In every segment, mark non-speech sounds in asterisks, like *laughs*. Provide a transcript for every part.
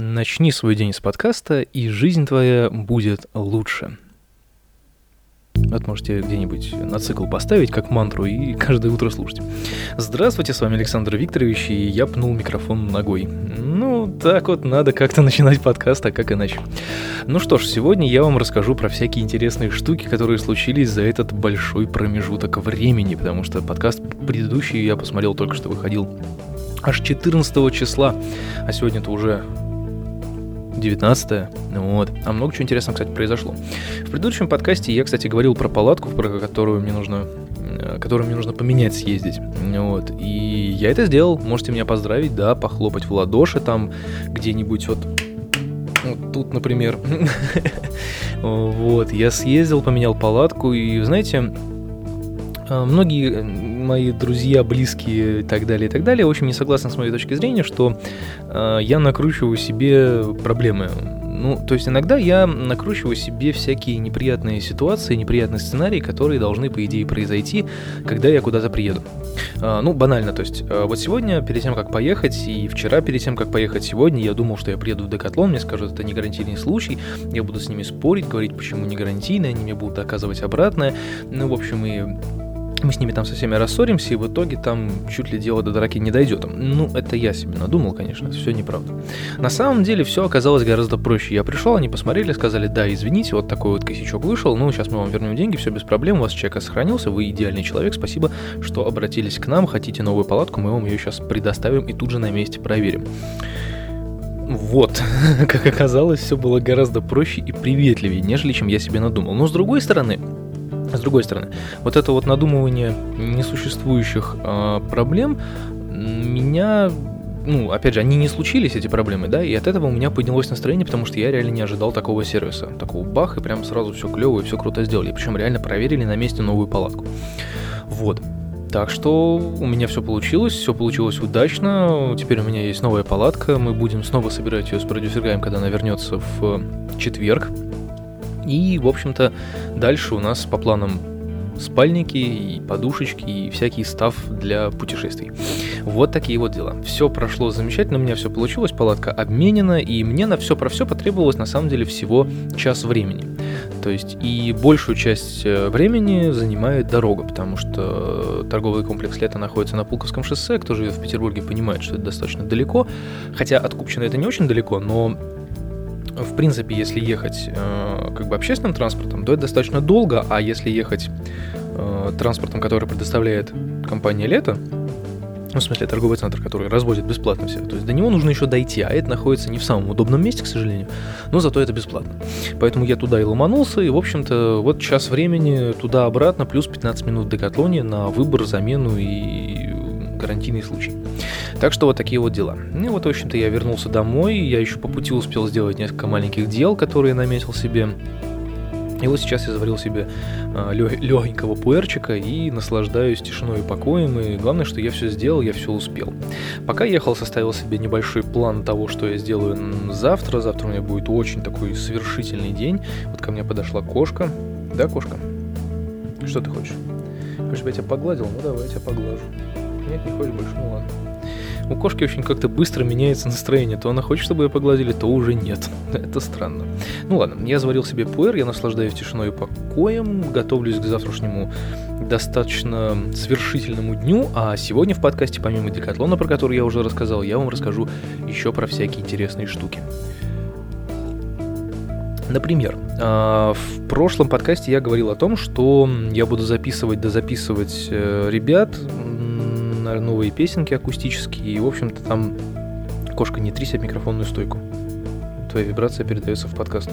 Начни свой день с подкаста, и жизнь твоя будет лучше. Вот можете где-нибудь на цикл поставить, как мантру, и *laughs* каждое утро слушать. Здравствуйте, с вами Александр Викторович, и я пнул микрофон ногой. Ну, так вот, надо как-то *laughs* начинать подкаст, а как иначе. Ну что ж, сегодня я вам расскажу про всякие интересные штуки, которые случились за этот большой промежуток времени, потому что подкаст предыдущий я посмотрел только что выходил аж 14 числа, а сегодня-то уже 19 вот. А много чего интересного, кстати, произошло. В предыдущем подкасте я, кстати, говорил про палатку, про которую мне нужно э, которую мне нужно поменять, съездить. Вот. И я это сделал. Можете меня поздравить, да, похлопать в ладоши там где-нибудь вот вот тут, например. *laughs* вот, я съездил, поменял палатку, и, знаете, э, многие мои друзья, близкие и так далее, и так далее, очень не согласны с моей точки зрения, что э, я накручиваю себе проблемы. Ну, то есть иногда я накручиваю себе всякие неприятные ситуации, неприятные сценарии, которые должны, по идее, произойти, когда я куда-то приеду. А, ну, банально, то есть, а, вот сегодня, перед тем, как поехать, и вчера, перед тем, как поехать сегодня, я думал, что я приеду в Декатлон, мне скажут, это не гарантийный случай, я буду с ними спорить, говорить, почему не гарантийный, они мне будут доказывать обратное. Ну, в общем, и мы с ними там со всеми рассоримся, и в итоге там чуть ли дело до драки не дойдет. Ну, это я себе надумал, конечно, все неправда. На самом деле все оказалось гораздо проще. Я пришел, они посмотрели, сказали, да, извините, вот такой вот косячок вышел, ну, сейчас мы вам вернем деньги, все без проблем, у вас чек сохранился, вы идеальный человек, спасибо, что обратились к нам, хотите новую палатку, мы вам ее сейчас предоставим и тут же на месте проверим. Вот, *laughs* как оказалось, все было гораздо проще и приветливее, нежели чем я себе надумал. Но с другой стороны, с другой стороны, вот это вот надумывание несуществующих э, проблем меня ну, опять же, они не случились, эти проблемы, да, и от этого у меня поднялось настроение, потому что я реально не ожидал такого сервиса. Такого бах, и прям сразу все клево и все круто сделали. Причем реально проверили на месте новую палатку. Вот. Так что у меня все получилось, все получилось удачно. Теперь у меня есть новая палатка. Мы будем снова собирать ее с продюсергаем, когда она вернется в четверг. И, в общем-то, дальше у нас по планам спальники и подушечки и всякий став для путешествий. Вот такие вот дела. Все прошло замечательно, у меня все получилось, палатка обменена, и мне на все про все потребовалось на самом деле всего час времени. То есть и большую часть э, времени занимает дорога, потому что торговый комплекс Лето находится на Пулковском шоссе. Кто живет в Петербурге, понимает, что это достаточно далеко. Хотя от Купчино это не очень далеко, но в принципе, если ехать э, как бы общественным транспортом, то это достаточно долго, а если ехать э, транспортом, который предоставляет компания Лето, ну, в смысле, торговый центр, который разводит бесплатно все. То есть до него нужно еще дойти, а это находится не в самом удобном месте, к сожалению, но зато это бесплатно. Поэтому я туда и ломанулся, и, в общем-то, вот час времени туда-обратно, плюс 15 минут в Декатлоне на выбор, замену и гарантийный случай. Так что вот такие вот дела. Ну вот, в общем-то, я вернулся домой, я еще по пути успел сделать несколько маленьких дел, которые наметил себе. И вот сейчас я заварил себе э, легенького пуэрчика и наслаждаюсь тишиной и покоем. И главное, что я все сделал, я все успел. Пока ехал, составил себе небольшой план того, что я сделаю завтра. Завтра у меня будет очень такой совершительный день. Вот ко мне подошла кошка. Да, кошка? Что ты хочешь? Хочешь, я тебя погладил? Ну давай, я тебя поглажу. Нет, не хочешь больше, ну ладно. У кошки очень как-то быстро меняется настроение. То она хочет, чтобы ее погладили, то уже нет. *laughs* Это странно. Ну ладно, я заварил себе пуэр, я наслаждаюсь тишиной и покоем, готовлюсь к завтрашнему достаточно свершительному дню, а сегодня в подкасте, помимо Декатлона, про который я уже рассказал, я вам расскажу еще про всякие интересные штуки. Например, а, в прошлом подкасте я говорил о том, что я буду записывать, да записывать ребят новые песенки акустические, и, в общем-то, там кошка не трись микрофонную стойку. Твоя вибрация передается в подкаст.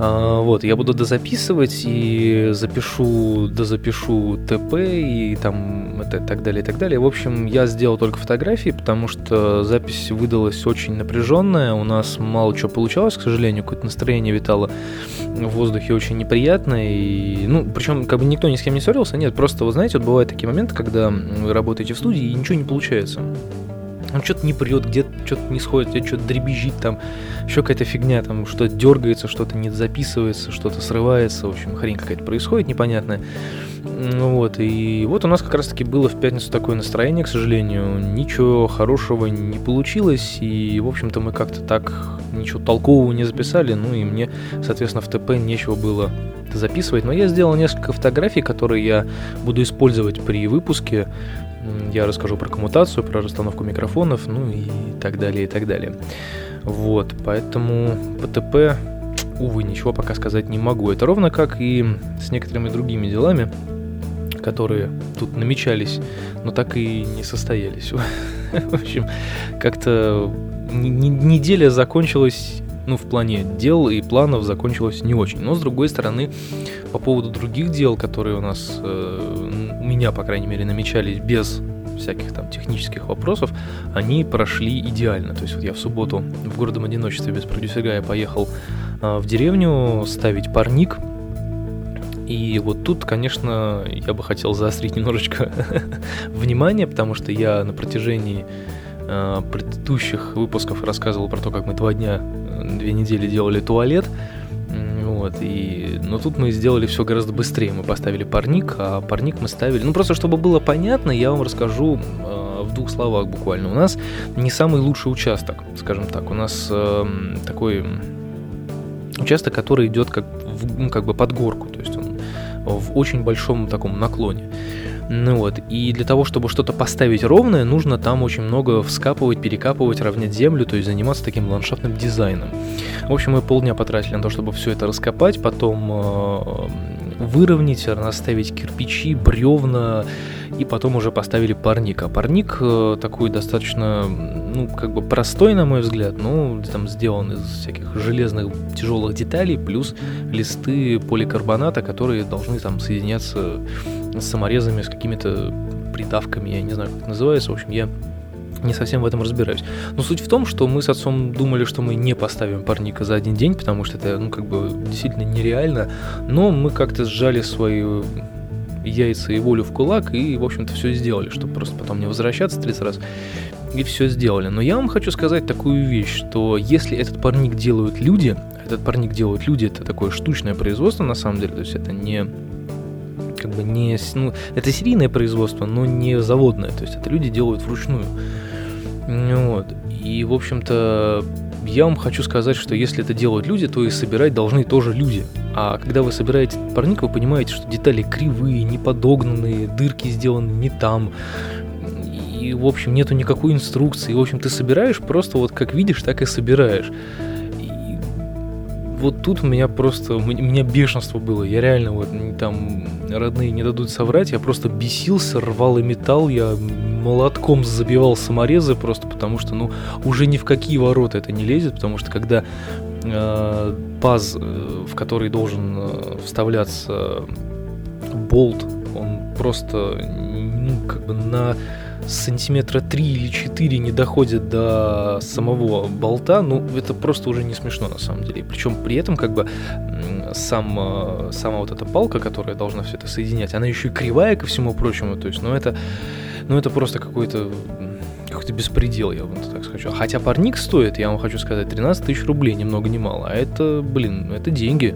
А, вот, я буду дозаписывать и запишу, дозапишу ТП и там это так далее, и так далее. В общем, я сделал только фотографии, потому что запись выдалась очень напряженная, у нас мало чего получалось, к сожалению, какое-то настроение витало в воздухе очень неприятное, и, ну, причем как бы никто ни с кем не ссорился, нет, просто, вы знаете, вот бывают такие моменты, когда вы работаете в студии и ничего не получается он что-то не прет, где-то что-то не сходит, где-то что-то дребезжит, там еще какая-то фигня, там что-то дергается, что-то не записывается, что-то срывается, в общем, хрень какая-то происходит непонятная. Вот, и вот у нас как раз-таки было в пятницу такое настроение, к сожалению. Ничего хорошего не получилось, и, в общем-то, мы как-то так ничего толкового не записали, ну и мне, соответственно, в ТП нечего было записывать. Но я сделал несколько фотографий, которые я буду использовать при выпуске. Я расскажу про коммутацию, про расстановку микрофонов, ну и так далее, и так далее. Вот, поэтому по ТП, увы, ничего пока сказать не могу. Это ровно как и с некоторыми другими делами которые тут намечались, но так и не состоялись. *laughs* В общем, как-то неделя закончилась, ну, в плане дел и планов закончилась не очень. Но, с другой стороны, по поводу других дел, которые у нас, э, у меня, по крайней мере, намечались без всяких там технических вопросов, они прошли идеально. То есть вот я в субботу в городом одиночестве без продюсера я поехал э, в деревню ставить парник, и вот тут, конечно, я бы хотел заострить *laughs* немножечко внимание, потому что я на протяжении э, предыдущих выпусков рассказывал про то, как мы два дня, две недели делали туалет. Вот, и... Но тут мы сделали все гораздо быстрее. Мы поставили парник, а парник мы ставили... Ну, просто чтобы было понятно, я вам расскажу э, в двух словах буквально. У нас не самый лучший участок, скажем так. У нас э, такой участок, который идет как, в, ну, как бы под горку. То есть он в очень большом таком наклоне. Ну вот, и для того, чтобы что-то поставить ровное, нужно там очень много вскапывать, перекапывать, равнять землю, то есть заниматься таким ландшафтным дизайном. В общем, мы полдня потратили на то, чтобы все это раскопать, потом э, выровнять, расставить кирпичи, бревна, и потом уже поставили парник. А парник э, такой достаточно, ну, как бы простой, на мой взгляд, но там сделан из всяких железных тяжелых деталей, плюс листы поликарбоната, которые должны там соединяться с саморезами, с какими-то придавками, я не знаю, как это называется, в общем, я не совсем в этом разбираюсь. Но суть в том, что мы с отцом думали, что мы не поставим парника за один день, потому что это, ну, как бы действительно нереально. Но мы как-то сжали свою яйца и волю в кулак и, в общем-то, все сделали, чтобы просто потом не возвращаться 30 раз. И все сделали. Но я вам хочу сказать такую вещь, что если этот парник делают люди, этот парник делают люди, это такое штучное производство на самом деле, то есть это не как бы не, ну, это серийное производство, но не заводное, то есть это люди делают вручную. Вот. И, в общем-то, я вам хочу сказать, что если это делают люди, то и собирать должны тоже люди. А когда вы собираете парник, вы понимаете, что детали кривые, неподогнанные, дырки сделаны не там. И, в общем, нету никакой инструкции. В общем, ты собираешь просто вот как видишь, так и собираешь вот тут у меня просто, у меня бешенство было. Я реально вот там родные не дадут соврать, я просто бесился, рвал и металл, я молотком забивал саморезы просто потому что, ну, уже ни в какие ворота это не лезет, потому что когда э, паз, э, в который должен э, вставляться болт, он просто, ну, как бы на сантиметра 3 или 4 не доходит до самого болта, ну, это просто уже не смешно на самом деле. Причем при этом как бы сам, э, сама вот эта палка, которая должна все это соединять, она еще и кривая ко всему прочему, то есть, ну, это, ну, это просто какой-то какой-то беспредел, я вам так скажу. Хотя парник стоит, я вам хочу сказать, 13 тысяч рублей, ни много ни мало. А это, блин, это деньги.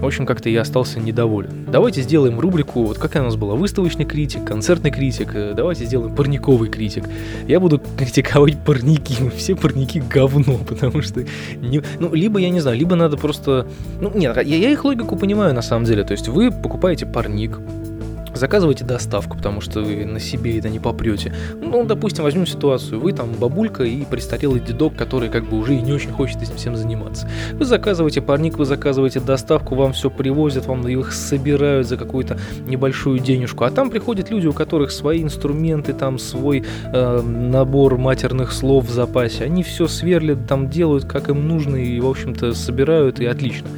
В общем, как-то я остался недоволен. Давайте сделаем рубрику, вот какая у нас была, выставочный критик, концертный критик, э, давайте сделаем парниковый критик. Я буду *laughs* критиковать парники, *laughs* все парники говно, *laughs* потому что, не, ну, либо, я не знаю, либо надо просто, ну, нет, я, я их логику понимаю на самом деле, то есть вы покупаете парник, Заказывайте доставку, потому что вы на себе это не попрете. Ну, допустим, возьмем ситуацию. Вы там бабулька и престарелый дедок, который как бы уже и не очень хочет этим всем заниматься. Вы заказываете парник, вы заказываете доставку, вам все привозят, вам их собирают за какую-то небольшую денежку. А там приходят люди, у которых свои инструменты, там свой э, набор матерных слов в запасе. Они все сверлят, там делают, как им нужно, и, в общем-то, собирают, и отлично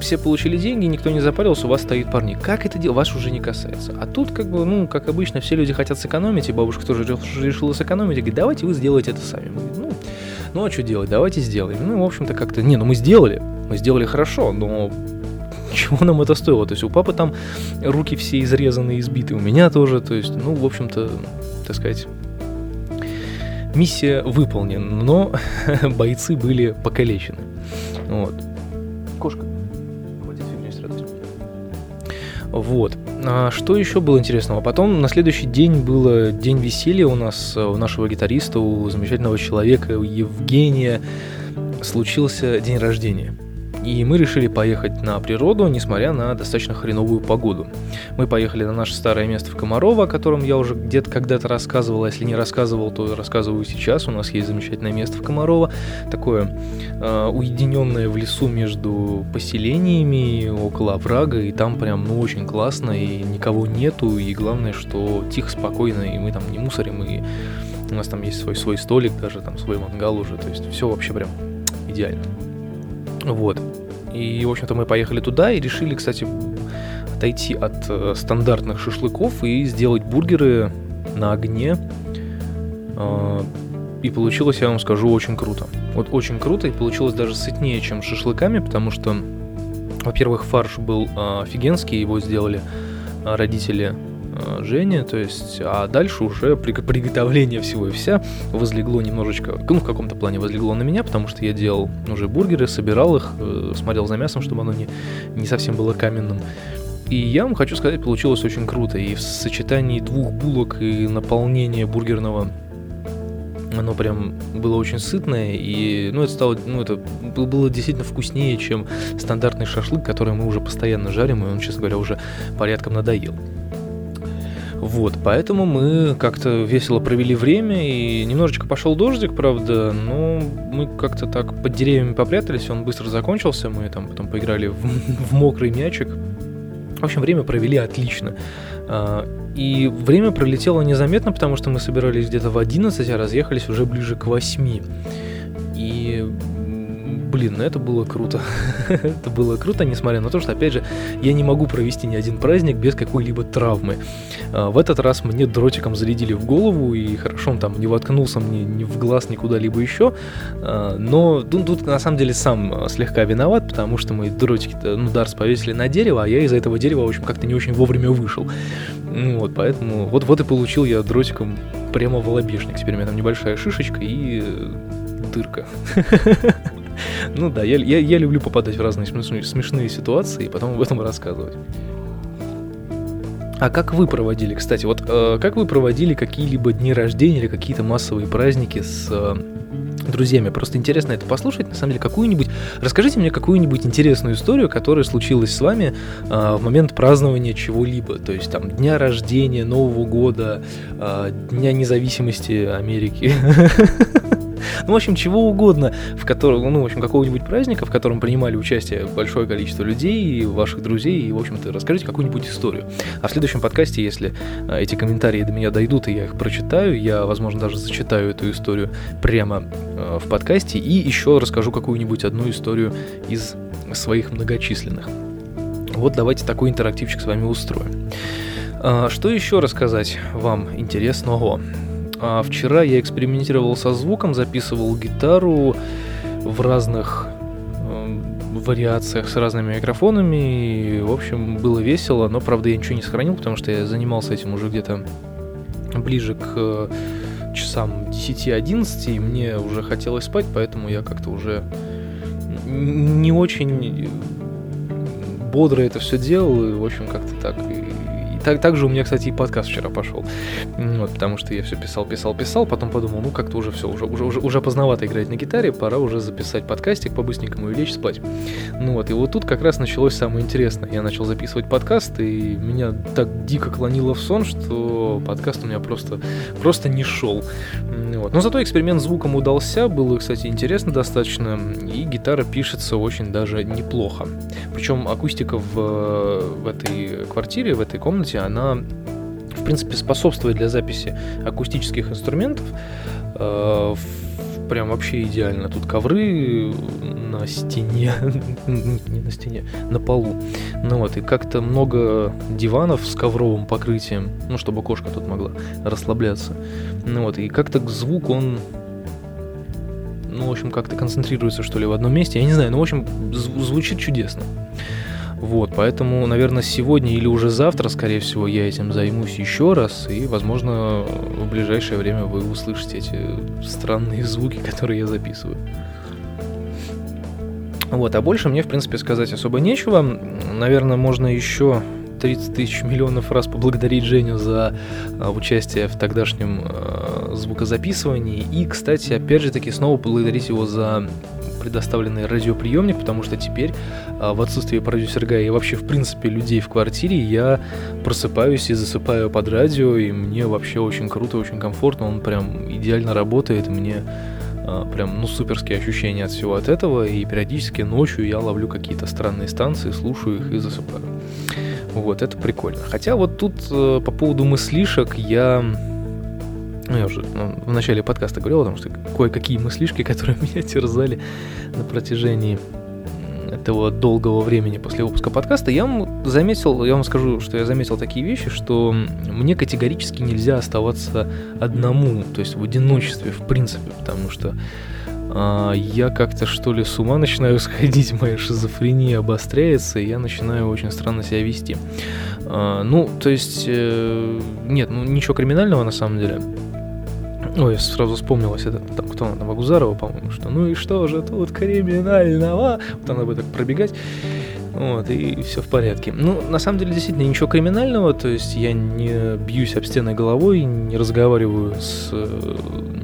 все получили деньги, никто не запарился, у вас стоит парник. Как это делать? Вас уже не касается. А тут, как бы, ну, как обычно, все люди хотят сэкономить, и бабушка тоже решила сэкономить, и говорит, давайте вы сделаете это сами. Мы говорим, ну, ну, а что делать? Давайте сделаем. Ну, в общем-то, как-то, не, ну мы сделали, мы сделали хорошо, но *laughs* чего нам это стоило? То есть у папы там руки все изрезаны, избиты, у меня тоже, то есть, ну, в общем-то, так сказать, миссия выполнена, но *laughs* бойцы были покалечены. Вот. Кошка. Вот. А что еще было интересного? Потом на следующий день был день веселья у нас, э, у нашего гитариста, у замечательного человека, у Евгения, случился день рождения. И мы решили поехать на природу, несмотря на достаточно хреновую погоду. Мы поехали на наше старое место в Комарово, о котором я уже где-то когда-то рассказывал, а если не рассказывал, то рассказываю сейчас. У нас есть замечательное место в Комарово, такое э, уединенное в лесу между поселениями, около оврага, и там прям ну очень классно, и никого нету, и главное, что тихо, спокойно, и мы там не мусорим, и у нас там есть свой, свой столик, даже там свой мангал уже, то есть все вообще прям идеально. Вот. И, в общем-то, мы поехали туда и решили, кстати, отойти от э, стандартных шашлыков и сделать бургеры на огне. Э, и получилось, я вам скажу, очень круто. Вот очень круто, и получилось даже сытнее, чем шашлыками, потому что, во-первых, фарш был э, офигенский, его сделали э, родители Женя, то есть, а дальше уже при приготовление всего и вся возлегло немножечко, ну, в каком-то плане возлегло на меня, потому что я делал уже бургеры, собирал их, э, смотрел за мясом, чтобы оно не, не совсем было каменным. И я вам хочу сказать, получилось очень круто. И в сочетании двух булок и наполнения бургерного оно прям было очень сытное, и, ну, это стало, ну, это было действительно вкуснее, чем стандартный шашлык, который мы уже постоянно жарим, и он, честно говоря, уже порядком надоел. Вот, поэтому мы как-то весело провели время, и немножечко пошел дождик, правда, но мы как-то так под деревьями попрятались, он быстро закончился, мы там потом поиграли в, *laughs* в мокрый мячик. В общем, время провели отлично. А, и время пролетело незаметно, потому что мы собирались где-то в 11, а разъехались уже ближе к 8. Блин, ну это было круто. *laughs* это было круто, несмотря на то, что, опять же, я не могу провести ни один праздник без какой-либо травмы. А, в этот раз мне дротиком зарядили в голову, и хорошо, он там не воткнулся мне ни в глаз, ни куда-либо еще. А, но тут, тут на самом деле сам а, слегка виноват, потому что мы дротики, ну, дарс повесили на дерево, а я из-за этого дерева, в общем, как-то не очень вовремя вышел. Ну, вот, поэтому вот, вот и получил я дротиком прямо в лобешник. Теперь у меня там небольшая шишечка и дырка. *laughs* Ну да, я, я, я люблю попадать в разные смешные, смешные ситуации и потом об этом рассказывать. А как вы проводили, кстати, вот э, как вы проводили какие-либо дни рождения или какие-то массовые праздники с э, друзьями? Просто интересно это послушать, на самом деле, какую-нибудь... Расскажите мне какую-нибудь интересную историю, которая случилась с вами э, в момент празднования чего-либо. То есть там дня рождения, Нового года, э, Дня независимости Америки. *laughs* Ну, в общем, чего угодно, в котором, ну, в общем, какого-нибудь праздника, в котором принимали участие большое количество людей, ваших друзей, и, в общем-то, расскажите какую-нибудь историю. А в следующем подкасте, если а, эти комментарии до меня дойдут, и я их прочитаю, я, возможно, даже зачитаю эту историю прямо а, в подкасте, и еще расскажу какую-нибудь одну историю из своих многочисленных. Вот давайте такой интерактивчик с вами устроим. А, что еще рассказать вам интересного? А вчера я экспериментировал со звуком, записывал гитару в разных э, вариациях с разными микрофонами. И, в общем, было весело, но, правда, я ничего не сохранил, потому что я занимался этим уже где-то ближе к э, часам 10-11, и мне уже хотелось спать, поэтому я как-то уже не очень бодро это все делал, и, в общем, как-то так. И так, также у меня, кстати, и подкаст вчера пошел. Вот, потому что я все писал, писал, писал, потом подумал, ну как-то уже все, уже, уже, уже, уже поздновато играть на гитаре, пора уже записать подкастик по-быстренькому и лечь спать. Ну вот, и вот тут как раз началось самое интересное. Я начал записывать подкаст, и меня так дико клонило в сон, что подкаст у меня просто, просто не шел. Вот. Но зато эксперимент звуком удался, было, кстати, интересно достаточно, и гитара пишется очень даже неплохо. Причем акустика в, в этой квартире, в этой комнате комнате, она, в принципе, способствует для записи акустических инструментов. Э, прям вообще идеально. Тут ковры на стене, *laughs* не на стене, на полу. Ну вот, и как-то много диванов с ковровым покрытием, ну, чтобы кошка тут могла расслабляться. Ну вот, и как-то звук, он ну, в общем, как-то концентрируется, что ли, в одном месте. Я не знаю, ну, в общем, звучит чудесно. Вот, поэтому, наверное, сегодня или уже завтра, скорее всего, я этим займусь еще раз, и, возможно, в ближайшее время вы услышите эти странные звуки, которые я записываю. Вот, а больше мне, в принципе, сказать особо нечего. Наверное, можно еще 30 тысяч миллионов раз поблагодарить Женю за а, участие в тогдашнем а, звукозаписывании. И, кстати, опять же таки, снова поблагодарить его за предоставленный радиоприемник, потому что теперь а, в отсутствие продюсера Гая и вообще, в принципе, людей в квартире, я просыпаюсь и засыпаю под радио, и мне вообще очень круто, очень комфортно, он прям идеально работает, мне а, прям, ну, суперские ощущения от всего от этого, и периодически ночью я ловлю какие-то странные станции, слушаю их и засыпаю. Вот, это прикольно. Хотя вот тут э, по поводу мыслишек я... Ну, я уже ну, в начале подкаста говорил, потому что кое-какие мыслишки, *laughs* которые меня терзали на протяжении этого долгого времени после выпуска подкаста, я вам заметил, я вам скажу, что я заметил такие вещи, что мне категорически нельзя оставаться одному, то есть в одиночестве, в принципе, потому что а, я как-то что ли с ума *laughs* начинаю сходить, моя шизофрения обостряется, и я начинаю очень странно себя вести. А, ну, то есть, э, нет, ну ничего криминального на самом деле. Ой, сразу вспомнилось это, там, кто она, Вагузарова, по-моему, что ну и что же тут криминального? Вот она будет так пробегать. Вот, и все в порядке. Ну, на самом деле, действительно, ничего криминального, то есть я не бьюсь об стены головой, не разговариваю с э,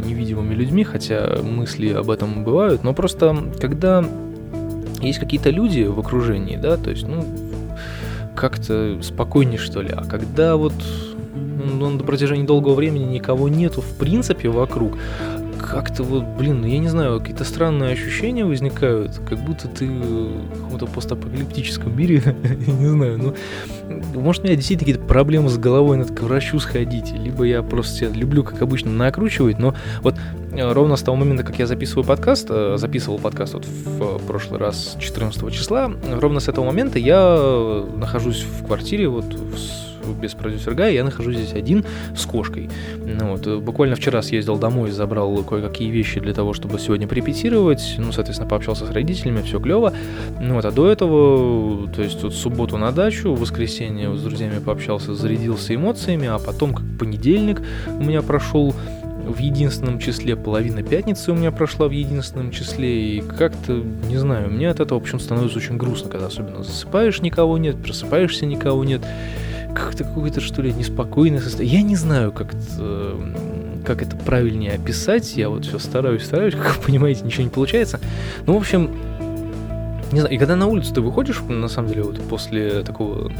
невидимыми людьми, хотя мысли об этом бывают, но просто когда есть какие-то люди в окружении, да, то есть, ну, как-то спокойнее, что ли, а когда вот ну, на протяжении долгого времени никого нету в принципе вокруг, как-то вот, блин, ну я не знаю, какие-то странные ощущения возникают, как будто ты в каком-то постапокалиптическом мире, *laughs* я не знаю, ну, может, у меня действительно какие-то проблемы с головой, надо к врачу сходить, либо я просто себя люблю, как обычно, накручивать, но вот э, ровно с того момента, как я записываю подкаст, э, записывал подкаст вот в прошлый раз 14 числа, ровно с этого момента я нахожусь в квартире, вот в без продюсера Гая, я нахожусь здесь один с кошкой. Ну, вот, буквально вчера съездил домой, забрал кое-какие вещи для того, чтобы сегодня порепетировать, ну, соответственно, пообщался с родителями, все клево. Ну, вот, а до этого, то есть, вот субботу на дачу, в воскресенье с друзьями пообщался, зарядился эмоциями, а потом, как понедельник, у меня прошел в единственном числе, половина пятницы у меня прошла в единственном числе, и как-то, не знаю, мне от этого, в общем, становится очень грустно, когда особенно засыпаешь, никого нет, просыпаешься, никого нет, как-то какое-то, что ли, неспокойное состояние. Я не знаю, как это, как это правильнее описать. Я вот все стараюсь, стараюсь, *laughs* как вы понимаете, ничего не получается. Ну, в общем, не знаю, и когда на улицу ты выходишь, на самом деле, вот после такого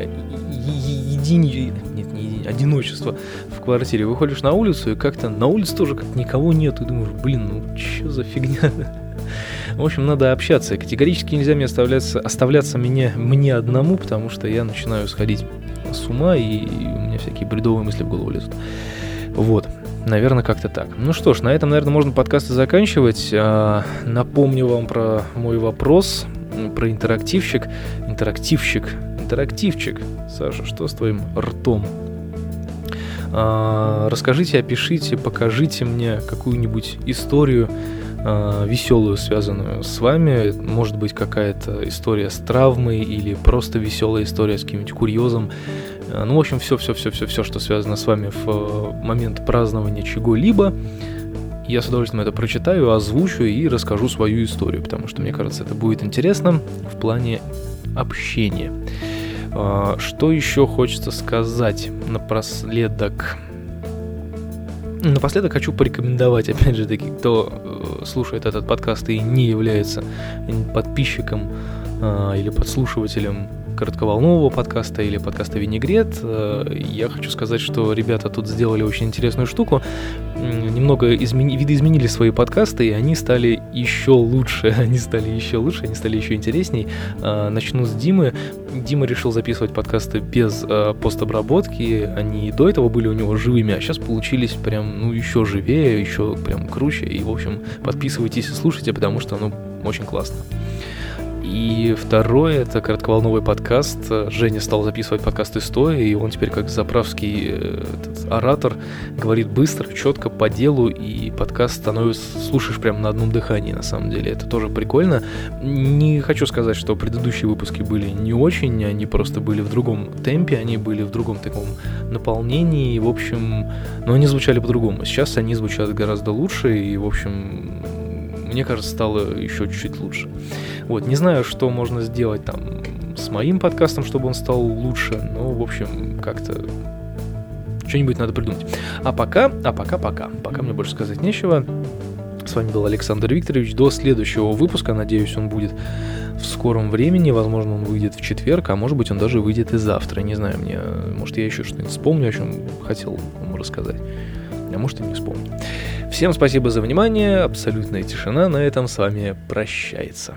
э, едини... нет, не едини... одиночества в квартире, выходишь на улицу, и как-то на улице тоже как никого нет, и думаешь, блин, ну что за фигня? *laughs* В общем, надо общаться. Категорически нельзя мне оставляться, оставляться мне, мне одному, потому что я начинаю сходить с ума, и у меня всякие бредовые мысли в голову лезут. Вот. Наверное, как-то так. Ну что ж, на этом, наверное, можно подкасты заканчивать. А, напомню вам про мой вопрос, про интерактивщик. Интерактивщик. Интерактивчик. Саша, что с твоим ртом? А, расскажите, опишите, покажите мне какую-нибудь историю, веселую, связанную с вами. Может быть, какая-то история с травмой или просто веселая история с каким-нибудь курьезом. Э, ну, в общем, все-все-все-все-все, что связано с вами в э, момент празднования чего-либо. Я с удовольствием это прочитаю, озвучу и расскажу свою историю, потому что мне кажется, это будет интересно в плане общения. Э, что еще хочется сказать напоследок? Напоследок хочу порекомендовать, опять же таки, кто э, слушает этот подкаст и не является подписчиком э, или подслушивателем коротковолнового подкаста или подкаста «Винегрет». Э, я хочу сказать, что ребята тут сделали очень интересную штуку. Немного измени... видоизменили свои подкасты, и они стали еще лучше. *laughs* Они стали еще лучше, они стали еще интересней. Э, начну с Димы. Дима решил записывать подкасты без э, постобработки. Они до этого были у него живыми, а сейчас получились прям, ну, еще живее, еще прям круче. И, в общем, подписывайтесь и слушайте, потому что, ну, очень классно. И второе, это коротковолновый подкаст. Женя стал записывать подкасты стоя, и он теперь как заправский э, этот, оратор говорит быстро, четко, по делу, и подкаст становится, слушаешь прям на одном дыхании, на самом деле. Это тоже прикольно. Не хочу сказать, что предыдущие выпуски были не очень, они просто были в другом темпе, они были в другом таком наполнении, и, в общем, но они звучали по-другому. Сейчас они звучат гораздо лучше, и, в общем, мне кажется, стало еще чуть-чуть лучше. Вот, не знаю, что можно сделать там с моим подкастом, чтобы он стал лучше. Ну, в общем, как-то что-нибудь надо придумать. А пока, а пока, пока. Пока мне больше сказать нечего. С вами был Александр Викторович. До следующего выпуска, надеюсь, он будет в скором времени. Возможно, он выйдет в четверг, а может быть, он даже выйдет и завтра. Не знаю, мне, может, я еще что-нибудь вспомню, о чем хотел вам рассказать. А может, и не вспомню. Всем спасибо за внимание. Абсолютная тишина на этом с вами прощается.